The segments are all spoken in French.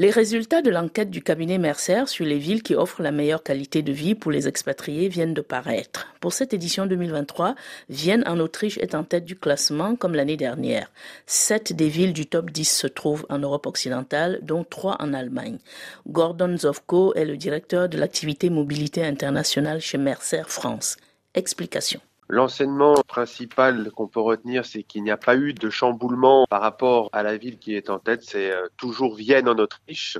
Les résultats de l'enquête du cabinet Mercer sur les villes qui offrent la meilleure qualité de vie pour les expatriés viennent de paraître. Pour cette édition 2023, Vienne en Autriche est en tête du classement comme l'année dernière. Sept des villes du top 10 se trouvent en Europe occidentale, dont trois en Allemagne. Gordon Zovko est le directeur de l'activité mobilité internationale chez Mercer France. Explication. L'enseignement principal qu'on peut retenir, c'est qu'il n'y a pas eu de chamboulement par rapport à la ville qui est en tête. C'est euh, toujours Vienne en Autriche.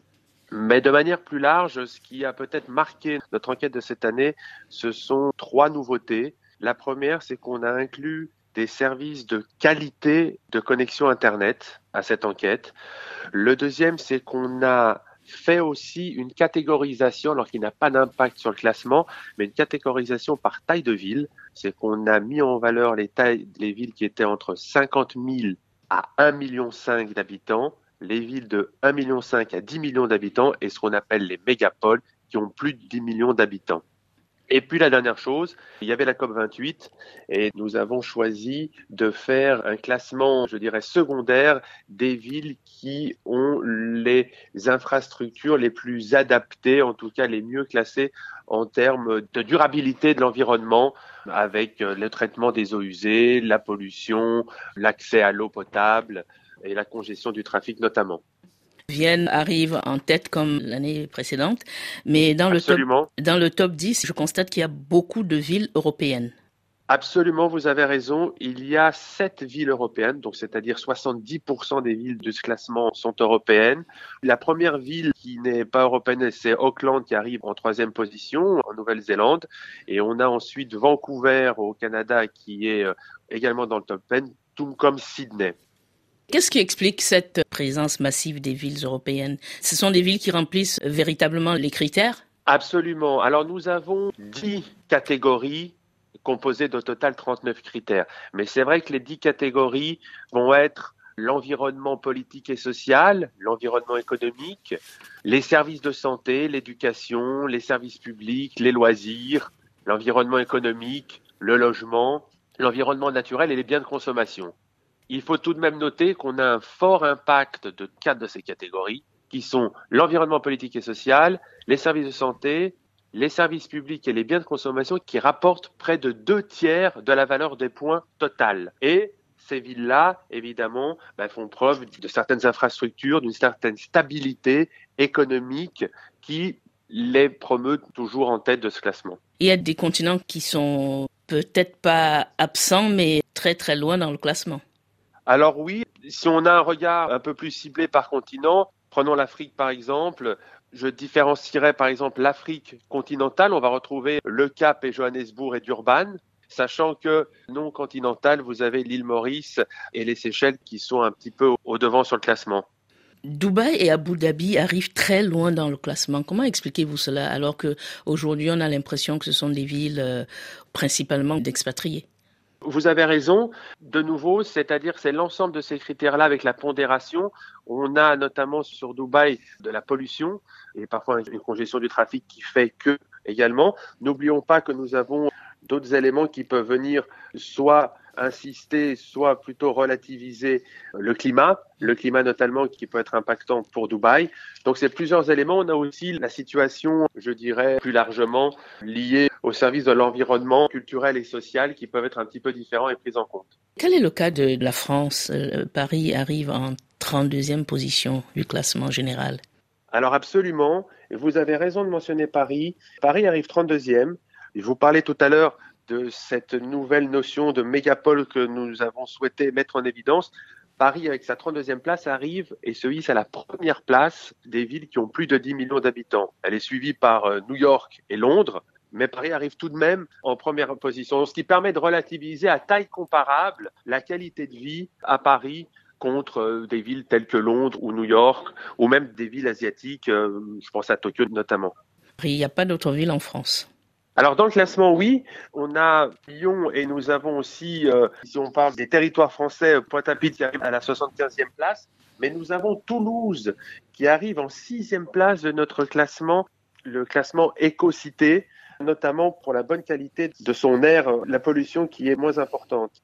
Mais de manière plus large, ce qui a peut-être marqué notre enquête de cette année, ce sont trois nouveautés. La première, c'est qu'on a inclus des services de qualité de connexion Internet à cette enquête. Le deuxième, c'est qu'on a fait aussi une catégorisation, alors qu'il n'a pas d'impact sur le classement, mais une catégorisation par taille de ville. C'est qu'on a mis en valeur les tailles, les villes qui étaient entre 50 000 à 1,5 million d'habitants, les villes de 1,5 million à 10 millions d'habitants et ce qu'on appelle les mégapoles qui ont plus de 10 millions d'habitants. Et puis la dernière chose, il y avait la COP 28 et nous avons choisi de faire un classement, je dirais, secondaire des villes qui ont les infrastructures les plus adaptées, en tout cas les mieux classées en termes de durabilité de l'environnement, avec le traitement des eaux usées, la pollution, l'accès à l'eau potable et la congestion du trafic notamment. Vienne arrive en tête comme l'année précédente, mais dans le, top, dans le top 10, je constate qu'il y a beaucoup de villes européennes. Absolument, vous avez raison. Il y a sept villes européennes, donc c'est-à-dire 70% des villes de ce classement sont européennes. La première ville qui n'est pas européenne, c'est Auckland qui arrive en troisième position en Nouvelle-Zélande. Et on a ensuite Vancouver au Canada qui est euh, également dans le top 10, tout comme Sydney. Qu'est-ce qui explique cette présence massive des villes européennes? Ce sont des villes qui remplissent véritablement les critères? Absolument. Alors nous avons dix catégories composées d'au total 39 critères. Mais c'est vrai que les dix catégories vont être l'environnement politique et social, l'environnement économique, les services de santé, l'éducation, les services publics, les loisirs, l'environnement économique, le logement, l'environnement naturel et les biens de consommation. Il faut tout de même noter qu'on a un fort impact de quatre de ces catégories, qui sont l'environnement politique et social, les services de santé, les services publics et les biens de consommation, qui rapportent près de deux tiers de la valeur des points total. Et ces villes-là, évidemment, ben, font preuve de certaines infrastructures, d'une certaine stabilité économique qui les promeut toujours en tête de ce classement. Il y a des continents qui sont peut-être pas absents, mais très très loin dans le classement. Alors oui, si on a un regard un peu plus ciblé par continent, prenons l'Afrique par exemple, je différencierais par exemple l'Afrique continentale, on va retrouver le Cap et Johannesburg et Durban, sachant que non continentale, vous avez l'île Maurice et les Seychelles qui sont un petit peu au devant sur le classement. Dubaï et Abu Dhabi arrivent très loin dans le classement. Comment expliquez-vous cela alors que aujourd'hui on a l'impression que ce sont des villes euh, principalement d'expatriés? Vous avez raison. De nouveau, c'est-à-dire c'est l'ensemble de ces critères-là avec la pondération. On a notamment sur Dubaï de la pollution et parfois une congestion du trafic qui fait que également. N'oublions pas que nous avons d'autres éléments qui peuvent venir soit insister, soit plutôt relativiser le climat, le climat notamment qui peut être impactant pour Dubaï. Donc c'est plusieurs éléments. On a aussi la situation, je dirais, plus largement liée au service de l'environnement culturel et social qui peuvent être un petit peu différents et pris en compte. Quel est le cas de la France euh, Paris arrive en 32e position du classement général? Alors absolument, vous avez raison de mentionner Paris. Paris arrive 32e. Je vous parlais tout à l'heure de cette nouvelle notion de mégapole que nous avons souhaité mettre en évidence. Paris, avec sa 32e place, arrive et se hisse à la première place des villes qui ont plus de 10 millions d'habitants. Elle est suivie par euh, New York et Londres, mais Paris arrive tout de même en première position, ce qui permet de relativiser à taille comparable la qualité de vie à Paris contre euh, des villes telles que Londres ou New York, ou même des villes asiatiques, euh, je pense à Tokyo notamment. Il n'y a pas d'autres villes en France. Alors dans le classement, oui, on a Lyon et nous avons aussi, euh, si on parle des territoires français, Pointe-à-Pitre qui arrive à la 75e place, mais nous avons Toulouse qui arrive en sixième place de notre classement, le classement éco-cité, notamment pour la bonne qualité de son air, la pollution qui est moins importante.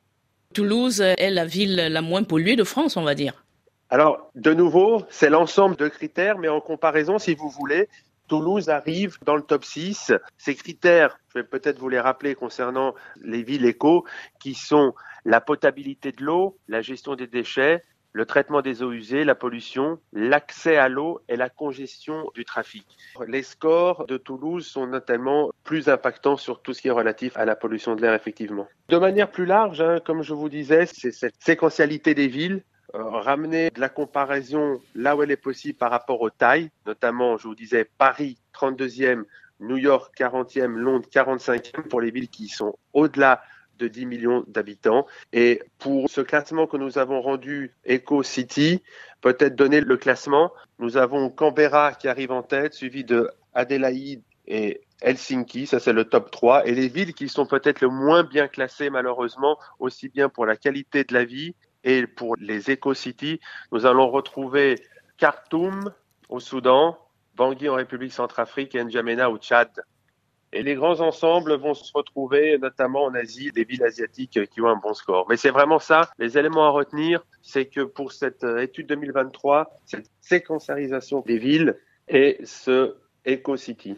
Toulouse est la ville la moins polluée de France, on va dire. Alors, de nouveau, c'est l'ensemble de critères, mais en comparaison, si vous voulez, Toulouse arrive dans le top 6. Ces critères, je vais peut-être vous les rappeler concernant les villes éco, qui sont la potabilité de l'eau, la gestion des déchets, le traitement des eaux usées, la pollution, l'accès à l'eau et la congestion du trafic. Les scores de Toulouse sont notamment plus impactants sur tout ce qui est relatif à la pollution de l'air, effectivement. De manière plus large, hein, comme je vous disais, c'est cette séquentialité des villes, euh, ramener de la comparaison là où elle est possible par rapport aux tailles, notamment, je vous disais, Paris 32e, New York 40e, Londres 45e pour les villes qui sont au-delà de 10 millions d'habitants. Et pour ce classement que nous avons rendu Eco City, peut-être donner le classement. Nous avons Canberra qui arrive en tête, suivi de Adélaïde et Helsinki, ça c'est le top 3, et les villes qui sont peut-être le moins bien classées malheureusement, aussi bien pour la qualité de la vie et pour les éco-cities, nous allons retrouver Khartoum au Soudan, Bangui en République centrafrique et N'Djamena au Tchad. Et les grands ensembles vont se retrouver notamment en Asie, des villes asiatiques qui ont un bon score. Mais c'est vraiment ça, les éléments à retenir, c'est que pour cette euh, étude 2023, cette séquentiarisation des villes et ce Eco-City.